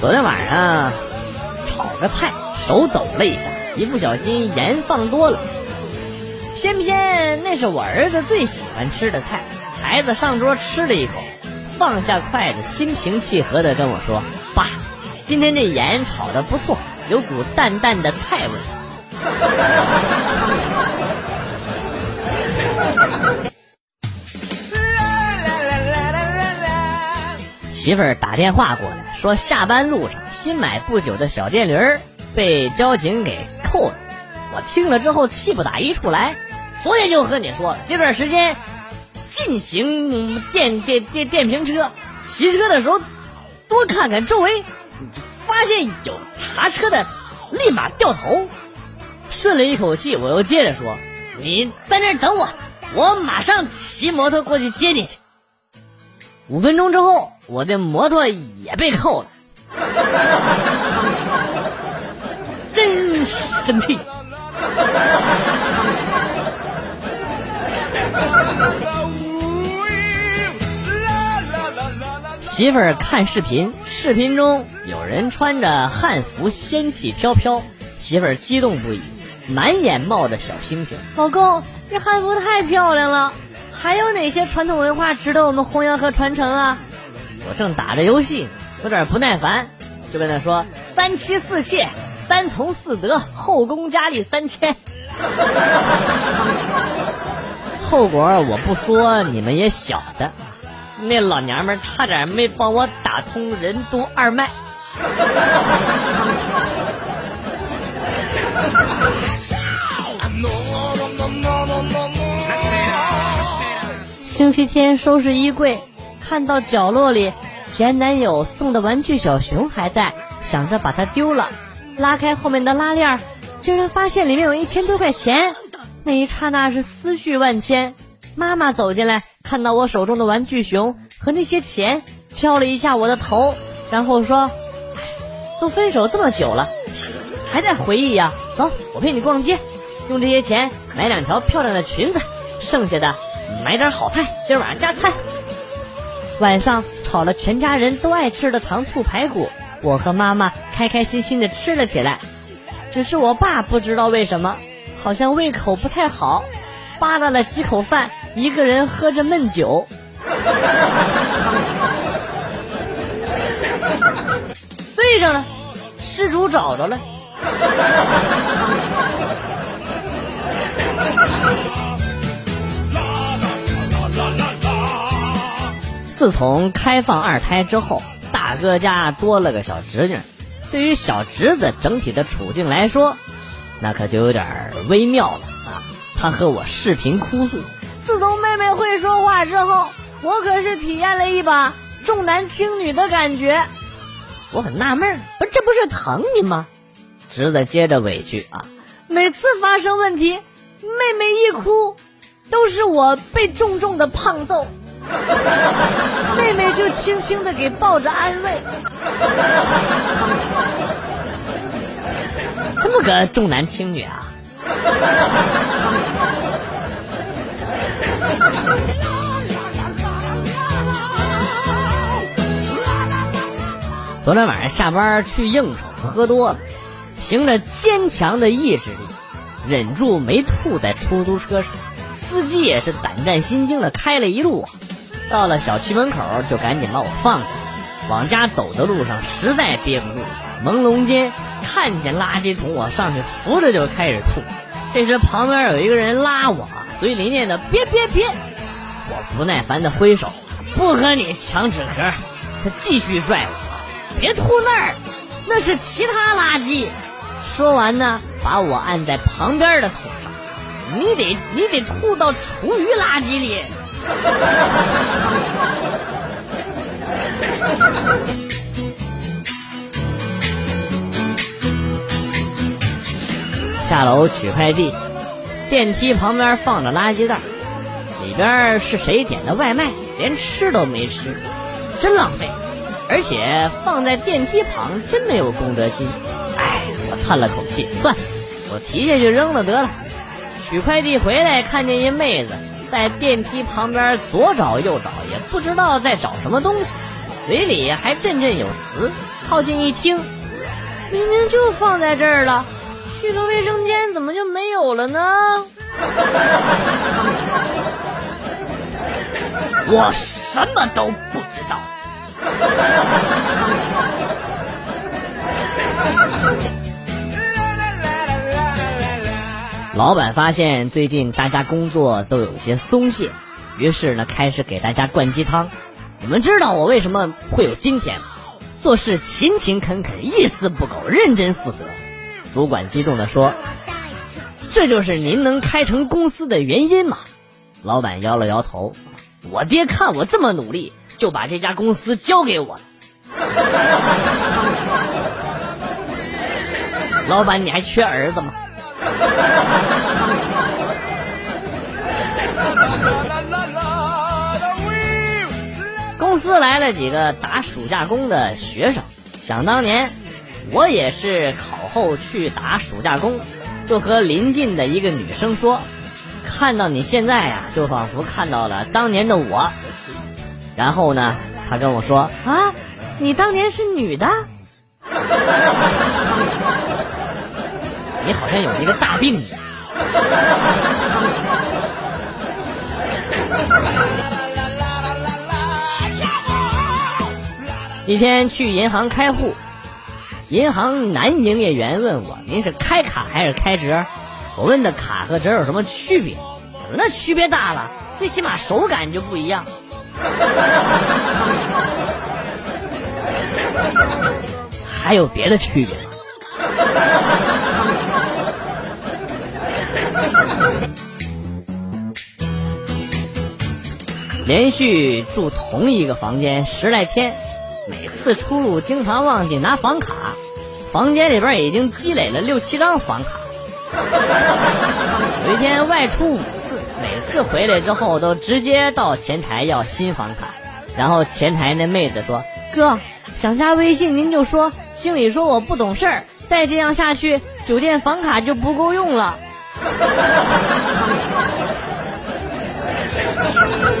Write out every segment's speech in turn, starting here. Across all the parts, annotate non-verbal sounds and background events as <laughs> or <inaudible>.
昨天晚上炒个菜手抖了一下一不小心盐放多了。偏偏那是我儿子最喜欢吃的菜孩子上桌吃了一口放下筷子心平气和的跟我说爸今天这盐炒的不错有股淡淡的菜味媳妇儿打电话过来，说下班路上新买不久的小电驴被交警给扣了。我听了之后气不打一处来。昨天就和你说了，这段时间禁行电电电电瓶车，骑车的时候多看看周围，发现有查车的，立马掉头。顺了一口气，我又接着说：“你在那等我，我马上骑摩托过去接你去。”五分钟之后，我的摩托也被扣了，<laughs> 真生气。媳妇儿看视频，视频中有人穿着汉服，仙气飘飘，媳妇儿激动不已，满眼冒着小星星。老公，这汉服太漂亮了，还有哪些传统文化值得我们弘扬和传承啊？我正打着游戏，有点不耐烦，就跟他说：“三妻四妾，三从四德，后宫佳丽三千。<laughs> ”后果我不说，你们也晓得。那老娘们差点没帮我打通任督二脉。星期天收拾衣柜，看到角落里前男友送的玩具小熊还在，想着把它丢了。拉开后面的拉链，竟然发现里面有一千多块钱。那一刹那是思绪万千。妈妈走进来，看到我手中的玩具熊和那些钱，敲了一下我的头，然后说：“都分手这么久了，还在回忆呀？走，我陪你逛街，用这些钱买两条漂亮的裙子，剩下的买点好菜，今晚上加餐。”晚上炒了全家人都爱吃的糖醋排骨，我和妈妈开开心心的吃了起来。只是我爸不知道为什么，好像胃口不太好，扒拉了几口饭。一个人喝着闷酒，<laughs> 对上了，失主找着了。自从开放二胎之后，大哥家多了个小侄女，对于小侄子整体的处境来说，那可就有点微妙了啊！他和我视频哭诉。自从妹妹会说话之后，我可是体验了一把重男轻女的感觉。我很纳闷，不，这不是疼你吗？侄子接着委屈啊，每次发生问题，妹妹一哭，都是我被重重的胖揍，<laughs> 妹妹就轻轻的给抱着安慰。这么个重男轻女啊！昨天晚上下班去应酬，喝多了，凭着坚强的意志力，忍住没吐在出租车上。司机也是胆战心惊的开了一路，到了小区门口就赶紧把我放下。往家走的路上实在憋不住，朦胧间看见垃圾桶，我上去扶着就开始吐。这时旁边有一个人拉我，嘴里念的别别别，我不耐烦的挥手，不和你抢纸壳。他继续拽我。别吐那儿，那是其他垃圾。说完呢，把我按在旁边的桶上。你得你得吐到厨余垃圾里。<laughs> 下楼取快递，电梯旁边放着垃圾袋，里边是谁点的外卖，连吃都没吃，真浪费。而且放在电梯旁真没有公德心，哎，我叹了口气，算，我提下去扔了得了。取快递回来，看见一妹子在电梯旁边左找右找，也不知道在找什么东西，嘴里还振振有词，靠近一听，明明就放在这儿了，去个卫生间怎么就没有了呢？<laughs> 我什么都不知道。老板发现最近大家工作都有些松懈，于是呢开始给大家灌鸡汤。你们知道我为什么会有今天吗？做事勤勤恳恳，一丝不苟，认真负责。主管激动地说：“这就是您能开成公司的原因吗？”老板摇了摇头：“我爹看我这么努力，就把这家公司交给我了。” <laughs> 老板，你还缺儿子吗？<laughs> 公司来了几个打暑假工的学生，想当年，我也是考后去打暑假工，就和邻近的一个女生说：“看到你现在呀，就仿佛看到了当年的我。”然后呢，她跟我说：“啊，你当年是女的？<laughs> 你好像有一个大病。”一天去银行开户，银行男营业员问我：“您是开卡还是开折？”我问的卡和折有什么区别？我说那区别大了，最起码手感就不一样。还有别的区别吗？连续住同一个房间十来天。每次出入经常忘记拿房卡，房间里边已经积累了六七张房卡。<laughs> 有一天外出五次，每次回来之后都直接到前台要新房卡，然后前台那妹子说：“哥，想加微信您就说，经理说我不懂事儿，再这样下去酒店房卡就不够用了。” <laughs>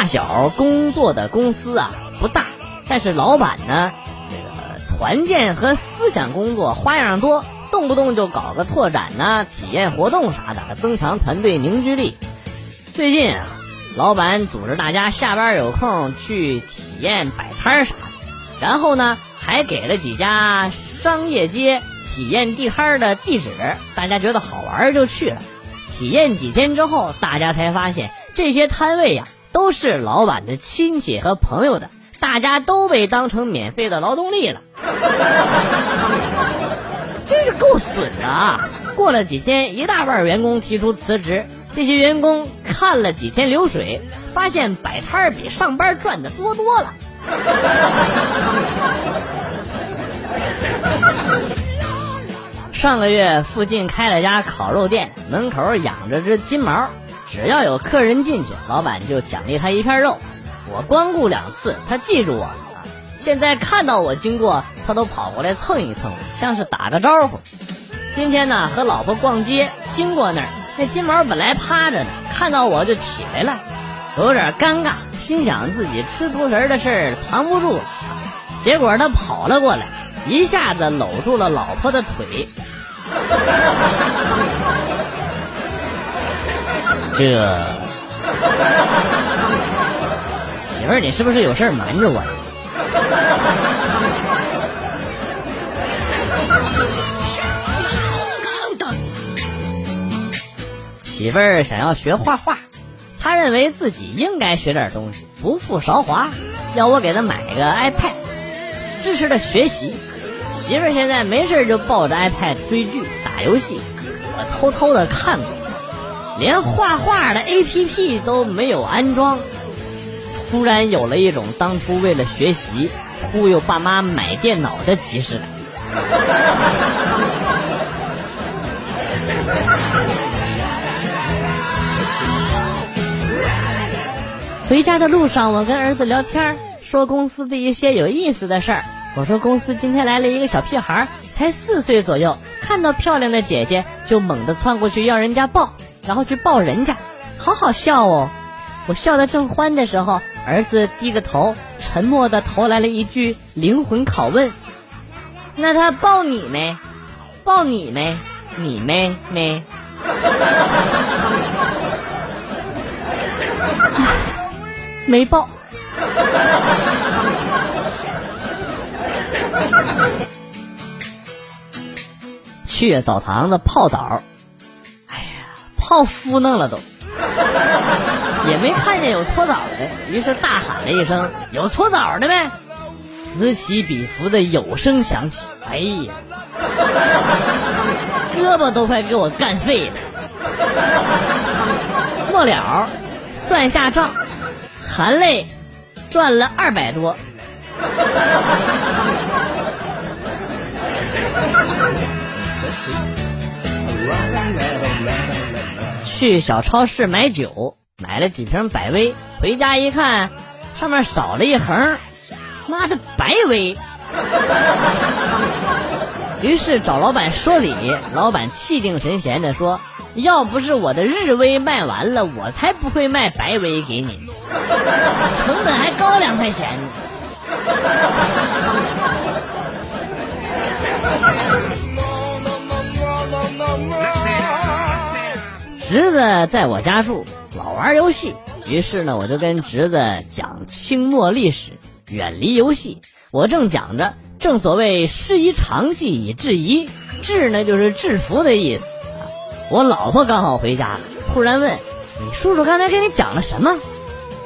发小工作的公司啊不大，但是老板呢，这个团建和思想工作花样多，动不动就搞个拓展呐、体验活动啥的，增强团队凝聚力。最近啊，老板组织大家下班有空去体验摆摊啥的，然后呢还给了几家商业街体验地摊的地址，大家觉得好玩就去了。体验几天之后，大家才发现这些摊位呀。都是老板的亲戚和朋友的，大家都被当成免费的劳动力了，<laughs> 真是够损的啊！过了几天，一大半员工提出辞职，这些员工看了几天流水，发现摆摊比上班赚的多多了。<laughs> 上个月附近开了家烤肉店，门口养着只金毛。只要有客人进去，老板就奖励他一片肉。我光顾两次，他记住我了。现在看到我经过，他都跑过来蹭一蹭，像是打个招呼。今天呢，和老婆逛街，经过那儿，那金毛本来趴着呢，看到我就起来了，有点尴尬，心想自己吃独食的事儿藏不住了。结果他跑了过来，一下子搂住了老婆的腿。这媳妇儿，你是不是有事瞒着我？媳妇儿想要学画画，他认为自己应该学点东西，不负韶华，要我给他买个 iPad，支持他学习。媳妇儿现在没事就抱着 iPad 追剧、打游戏，我偷偷的看过。连画画的 A P P 都没有安装，突然有了一种当初为了学习忽悠爸妈买电脑的即视感。<laughs> 回家的路上，我跟儿子聊天，说公司的一些有意思的事儿。我说公司今天来了一个小屁孩，才四岁左右，看到漂亮的姐姐就猛地窜过去要人家抱。然后去抱人家，好好笑哦！我笑得正欢的时候，儿子低个头，沉默的投来了一句灵魂拷问：“那他抱你没？抱你没？你没没？” <laughs> 没抱。去澡堂子泡澡，泡敷弄了都。也没看见有搓澡的，于是大喊了一声：“有搓澡的没？”此起彼伏的有声响起，哎呀，胳膊都快给我干废了。末了，算下账，含泪赚了二百多。<laughs> 去小超市买酒。买了几瓶百威，回家一看，上面少了一横，妈的白威！<laughs> 于是找老板说理，老板气定神闲的说：“要不是我的日威卖完了，我才不会卖白威给你，成本还高两块钱呢。” <laughs> 侄子在我家住。老玩游戏，于是呢，我就跟侄子讲清末历史，远离游戏。我正讲着，正所谓师夷长技以制夷，制呢就是制服的意思。我老婆刚好回家了，突然问：“你叔叔刚才跟你讲了什么？”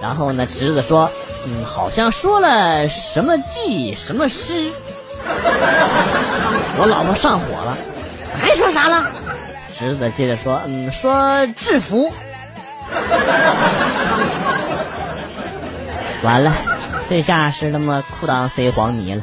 然后呢，侄子说：“嗯，好像说了什么技什么师。”我老婆上火了，还说啥了？侄子接着说：“嗯，说制服。<laughs> ”完了，这下是他妈裤裆塞黄泥了。